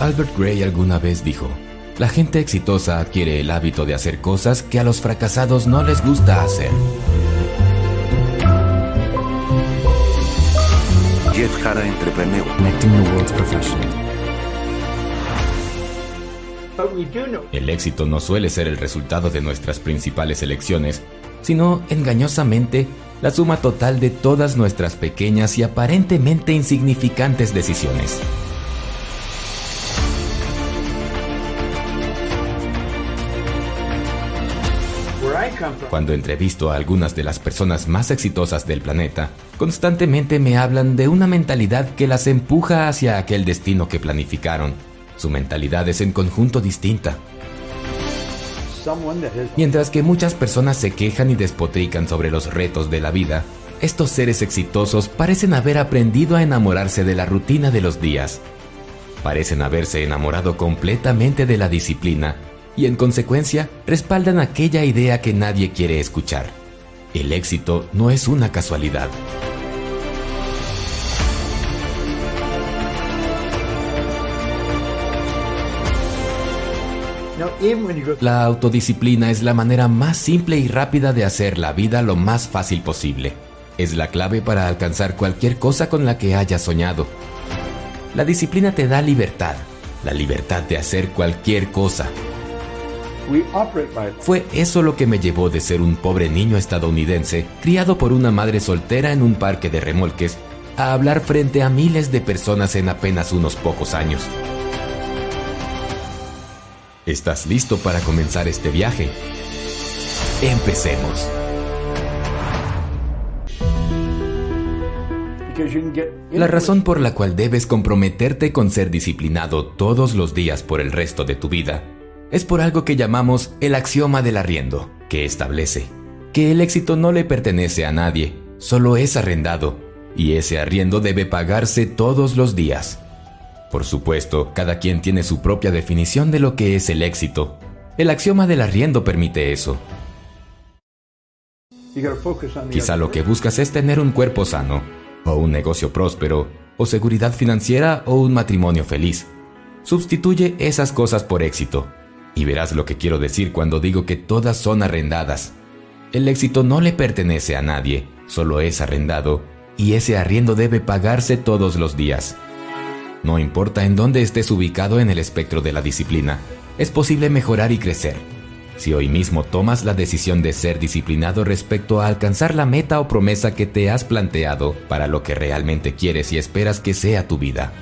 Albert Gray alguna vez dijo, la gente exitosa adquiere el hábito de hacer cosas que a los fracasados no les gusta hacer. Jeff Jara Entrepreneur. Connecting the world's professionals. El éxito no suele ser el resultado de nuestras principales elecciones, sino engañosamente la suma total de todas nuestras pequeñas y aparentemente insignificantes decisiones. Cuando entrevisto a algunas de las personas más exitosas del planeta, constantemente me hablan de una mentalidad que las empuja hacia aquel destino que planificaron. Su mentalidad es en conjunto distinta. Mientras que muchas personas se quejan y despotrican sobre los retos de la vida, estos seres exitosos parecen haber aprendido a enamorarse de la rutina de los días. Parecen haberse enamorado completamente de la disciplina y en consecuencia respaldan aquella idea que nadie quiere escuchar. El éxito no es una casualidad. La autodisciplina es la manera más simple y rápida de hacer la vida lo más fácil posible. Es la clave para alcanzar cualquier cosa con la que hayas soñado. La disciplina te da libertad, la libertad de hacer cualquier cosa. Fue eso lo que me llevó de ser un pobre niño estadounidense, criado por una madre soltera en un parque de remolques, a hablar frente a miles de personas en apenas unos pocos años. ¿Estás listo para comenzar este viaje? Empecemos. La razón por la cual debes comprometerte con ser disciplinado todos los días por el resto de tu vida es por algo que llamamos el axioma del arriendo, que establece que el éxito no le pertenece a nadie, solo es arrendado, y ese arriendo debe pagarse todos los días. Por supuesto, cada quien tiene su propia definición de lo que es el éxito. El axioma del arriendo permite eso. Quizá lo que buscas es tener un cuerpo sano, o un negocio próspero, o seguridad financiera, o un matrimonio feliz. Sustituye esas cosas por éxito, y verás lo que quiero decir cuando digo que todas son arrendadas. El éxito no le pertenece a nadie, solo es arrendado, y ese arriendo debe pagarse todos los días. No importa en dónde estés ubicado en el espectro de la disciplina, es posible mejorar y crecer. Si hoy mismo tomas la decisión de ser disciplinado respecto a alcanzar la meta o promesa que te has planteado para lo que realmente quieres y esperas que sea tu vida.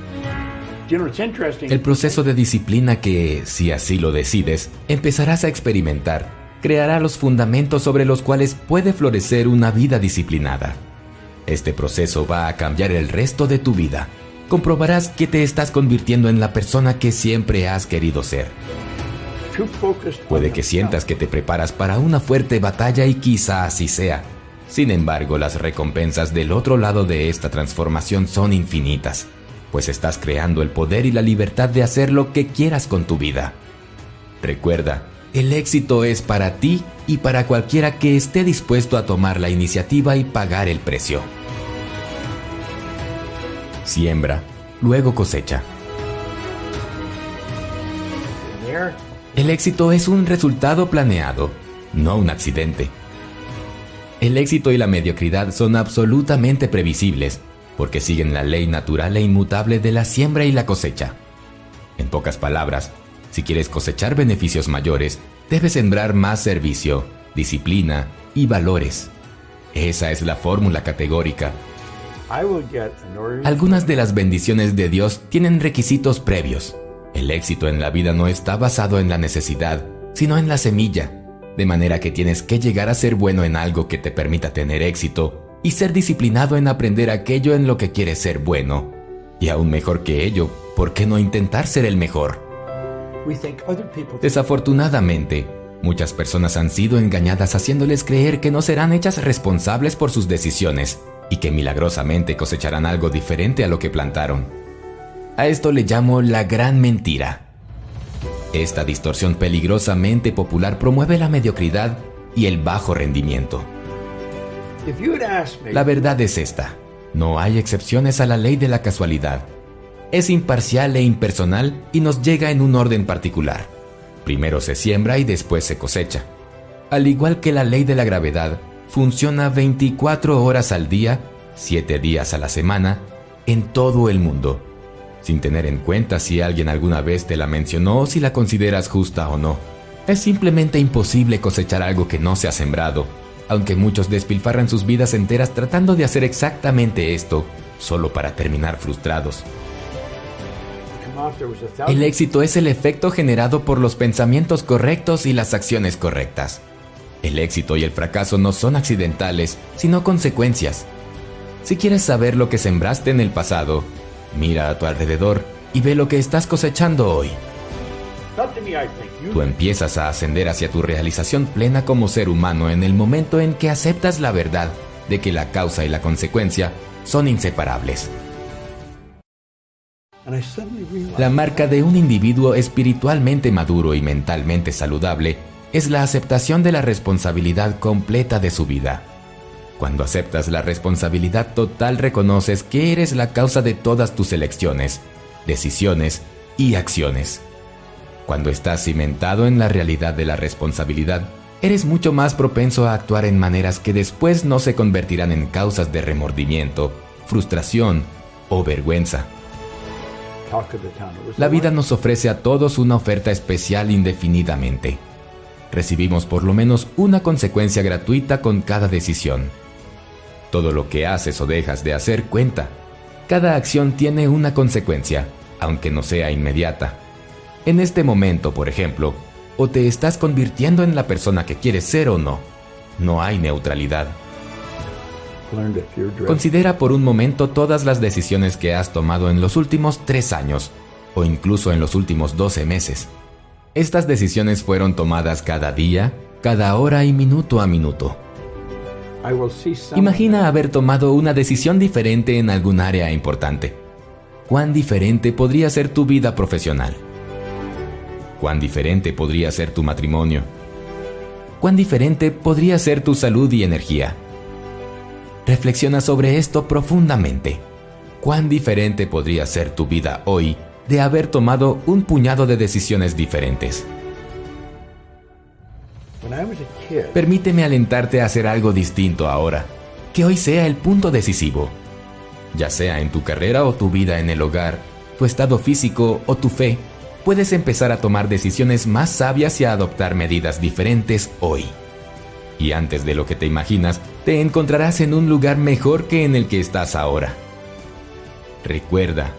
El proceso de disciplina que, si así lo decides, empezarás a experimentar, creará los fundamentos sobre los cuales puede florecer una vida disciplinada. Este proceso va a cambiar el resto de tu vida comprobarás que te estás convirtiendo en la persona que siempre has querido ser. Puede que sientas que te preparas para una fuerte batalla y quizá así sea. Sin embargo, las recompensas del otro lado de esta transformación son infinitas, pues estás creando el poder y la libertad de hacer lo que quieras con tu vida. Recuerda, el éxito es para ti y para cualquiera que esté dispuesto a tomar la iniciativa y pagar el precio. Siembra, luego cosecha. El éxito es un resultado planeado, no un accidente. El éxito y la mediocridad son absolutamente previsibles, porque siguen la ley natural e inmutable de la siembra y la cosecha. En pocas palabras, si quieres cosechar beneficios mayores, debes sembrar más servicio, disciplina y valores. Esa es la fórmula categórica algunas de las bendiciones de Dios tienen requisitos previos. El éxito en la vida no está basado en la necesidad, sino en la semilla, de manera que tienes que llegar a ser bueno en algo que te permita tener éxito y ser disciplinado en aprender aquello en lo que quieres ser bueno. Y aún mejor que ello, ¿por qué no intentar ser el mejor? Desafortunadamente, muchas personas han sido engañadas haciéndoles creer que no serán hechas responsables por sus decisiones y que milagrosamente cosecharán algo diferente a lo que plantaron. A esto le llamo la gran mentira. Esta distorsión peligrosamente popular promueve la mediocridad y el bajo rendimiento. La verdad es esta. No hay excepciones a la ley de la casualidad. Es imparcial e impersonal y nos llega en un orden particular. Primero se siembra y después se cosecha. Al igual que la ley de la gravedad, funciona 24 horas al día, 7 días a la semana, en todo el mundo, sin tener en cuenta si alguien alguna vez te la mencionó o si la consideras justa o no. Es simplemente imposible cosechar algo que no se ha sembrado, aunque muchos despilfarran sus vidas enteras tratando de hacer exactamente esto, solo para terminar frustrados. El éxito es el efecto generado por los pensamientos correctos y las acciones correctas. El éxito y el fracaso no son accidentales, sino consecuencias. Si quieres saber lo que sembraste en el pasado, mira a tu alrededor y ve lo que estás cosechando hoy. Tú empiezas a ascender hacia tu realización plena como ser humano en el momento en que aceptas la verdad de que la causa y la consecuencia son inseparables. La marca de un individuo espiritualmente maduro y mentalmente saludable es la aceptación de la responsabilidad completa de su vida. Cuando aceptas la responsabilidad total reconoces que eres la causa de todas tus elecciones, decisiones y acciones. Cuando estás cimentado en la realidad de la responsabilidad, eres mucho más propenso a actuar en maneras que después no se convertirán en causas de remordimiento, frustración o vergüenza. La vida nos ofrece a todos una oferta especial indefinidamente recibimos por lo menos una consecuencia gratuita con cada decisión. Todo lo que haces o dejas de hacer cuenta. Cada acción tiene una consecuencia, aunque no sea inmediata. En este momento, por ejemplo, o te estás convirtiendo en la persona que quieres ser o no. No hay neutralidad. Considera por un momento todas las decisiones que has tomado en los últimos tres años, o incluso en los últimos 12 meses. Estas decisiones fueron tomadas cada día, cada hora y minuto a minuto. Imagina haber tomado una decisión diferente en algún área importante. ¿Cuán diferente podría ser tu vida profesional? ¿Cuán diferente podría ser tu matrimonio? ¿Cuán diferente podría ser tu salud y energía? Reflexiona sobre esto profundamente. ¿Cuán diferente podría ser tu vida hoy de haber tomado un puñado de decisiones diferentes. Permíteme alentarte a hacer algo distinto ahora, que hoy sea el punto decisivo. Ya sea en tu carrera o tu vida en el hogar, tu estado físico o tu fe, puedes empezar a tomar decisiones más sabias y a adoptar medidas diferentes hoy. Y antes de lo que te imaginas, te encontrarás en un lugar mejor que en el que estás ahora. Recuerda,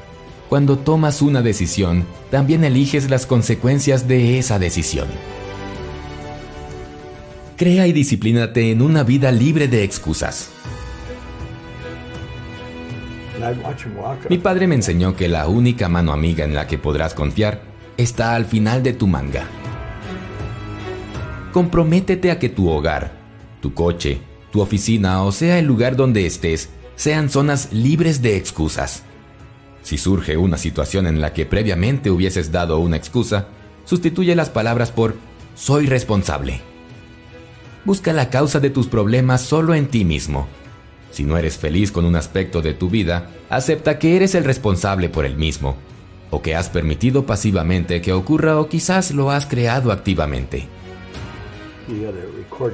cuando tomas una decisión, también eliges las consecuencias de esa decisión. Crea y disciplínate en una vida libre de excusas. Mi padre me enseñó que la única mano amiga en la que podrás confiar está al final de tu manga. Comprométete a que tu hogar, tu coche, tu oficina o sea el lugar donde estés sean zonas libres de excusas. Si surge una situación en la que previamente hubieses dado una excusa, sustituye las palabras por soy responsable. Busca la causa de tus problemas solo en ti mismo. Si no eres feliz con un aspecto de tu vida, acepta que eres el responsable por el mismo, o que has permitido pasivamente que ocurra o quizás lo has creado activamente.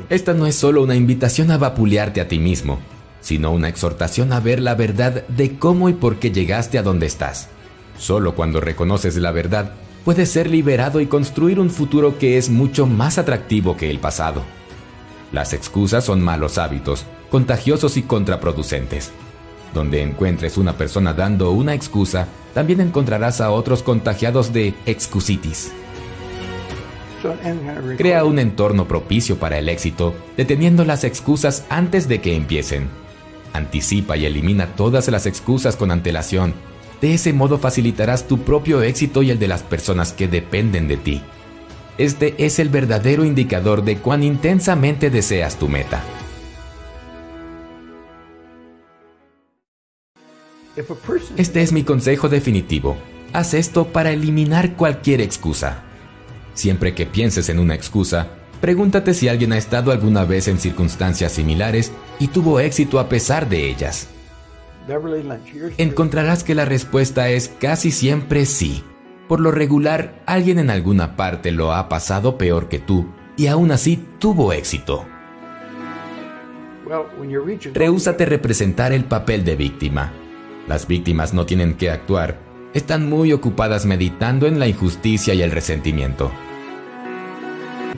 Esta no es solo una invitación a vapulearte a ti mismo, sino una exhortación a ver la verdad de cómo y por qué llegaste a donde estás. Solo cuando reconoces la verdad, puedes ser liberado y construir un futuro que es mucho más atractivo que el pasado. Las excusas son malos hábitos, contagiosos y contraproducentes. Donde encuentres una persona dando una excusa, también encontrarás a otros contagiados de excusitis. Crea un entorno propicio para el éxito, deteniendo las excusas antes de que empiecen. Anticipa y elimina todas las excusas con antelación. De ese modo facilitarás tu propio éxito y el de las personas que dependen de ti. Este es el verdadero indicador de cuán intensamente deseas tu meta. Este es mi consejo definitivo. Haz esto para eliminar cualquier excusa. Siempre que pienses en una excusa, Pregúntate si alguien ha estado alguna vez en circunstancias similares y tuvo éxito a pesar de ellas. encontrarás que la respuesta es casi siempre sí. Por lo regular, alguien en alguna parte lo ha pasado peor que tú y aún así tuvo éxito. Rehúsate representar el papel de víctima. Las víctimas no tienen que actuar, están muy ocupadas meditando en la injusticia y el resentimiento.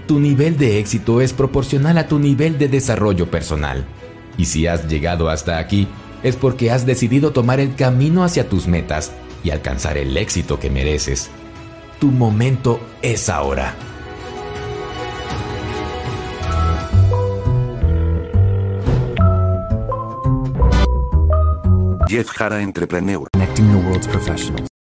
Tu nivel de éxito es proporcional a tu nivel de desarrollo personal. Y si has llegado hasta aquí, es porque has decidido tomar el camino hacia tus metas y alcanzar el éxito que mereces. Tu momento es ahora. Jeff Jara Entrepreneur. Connecting the world's professionals.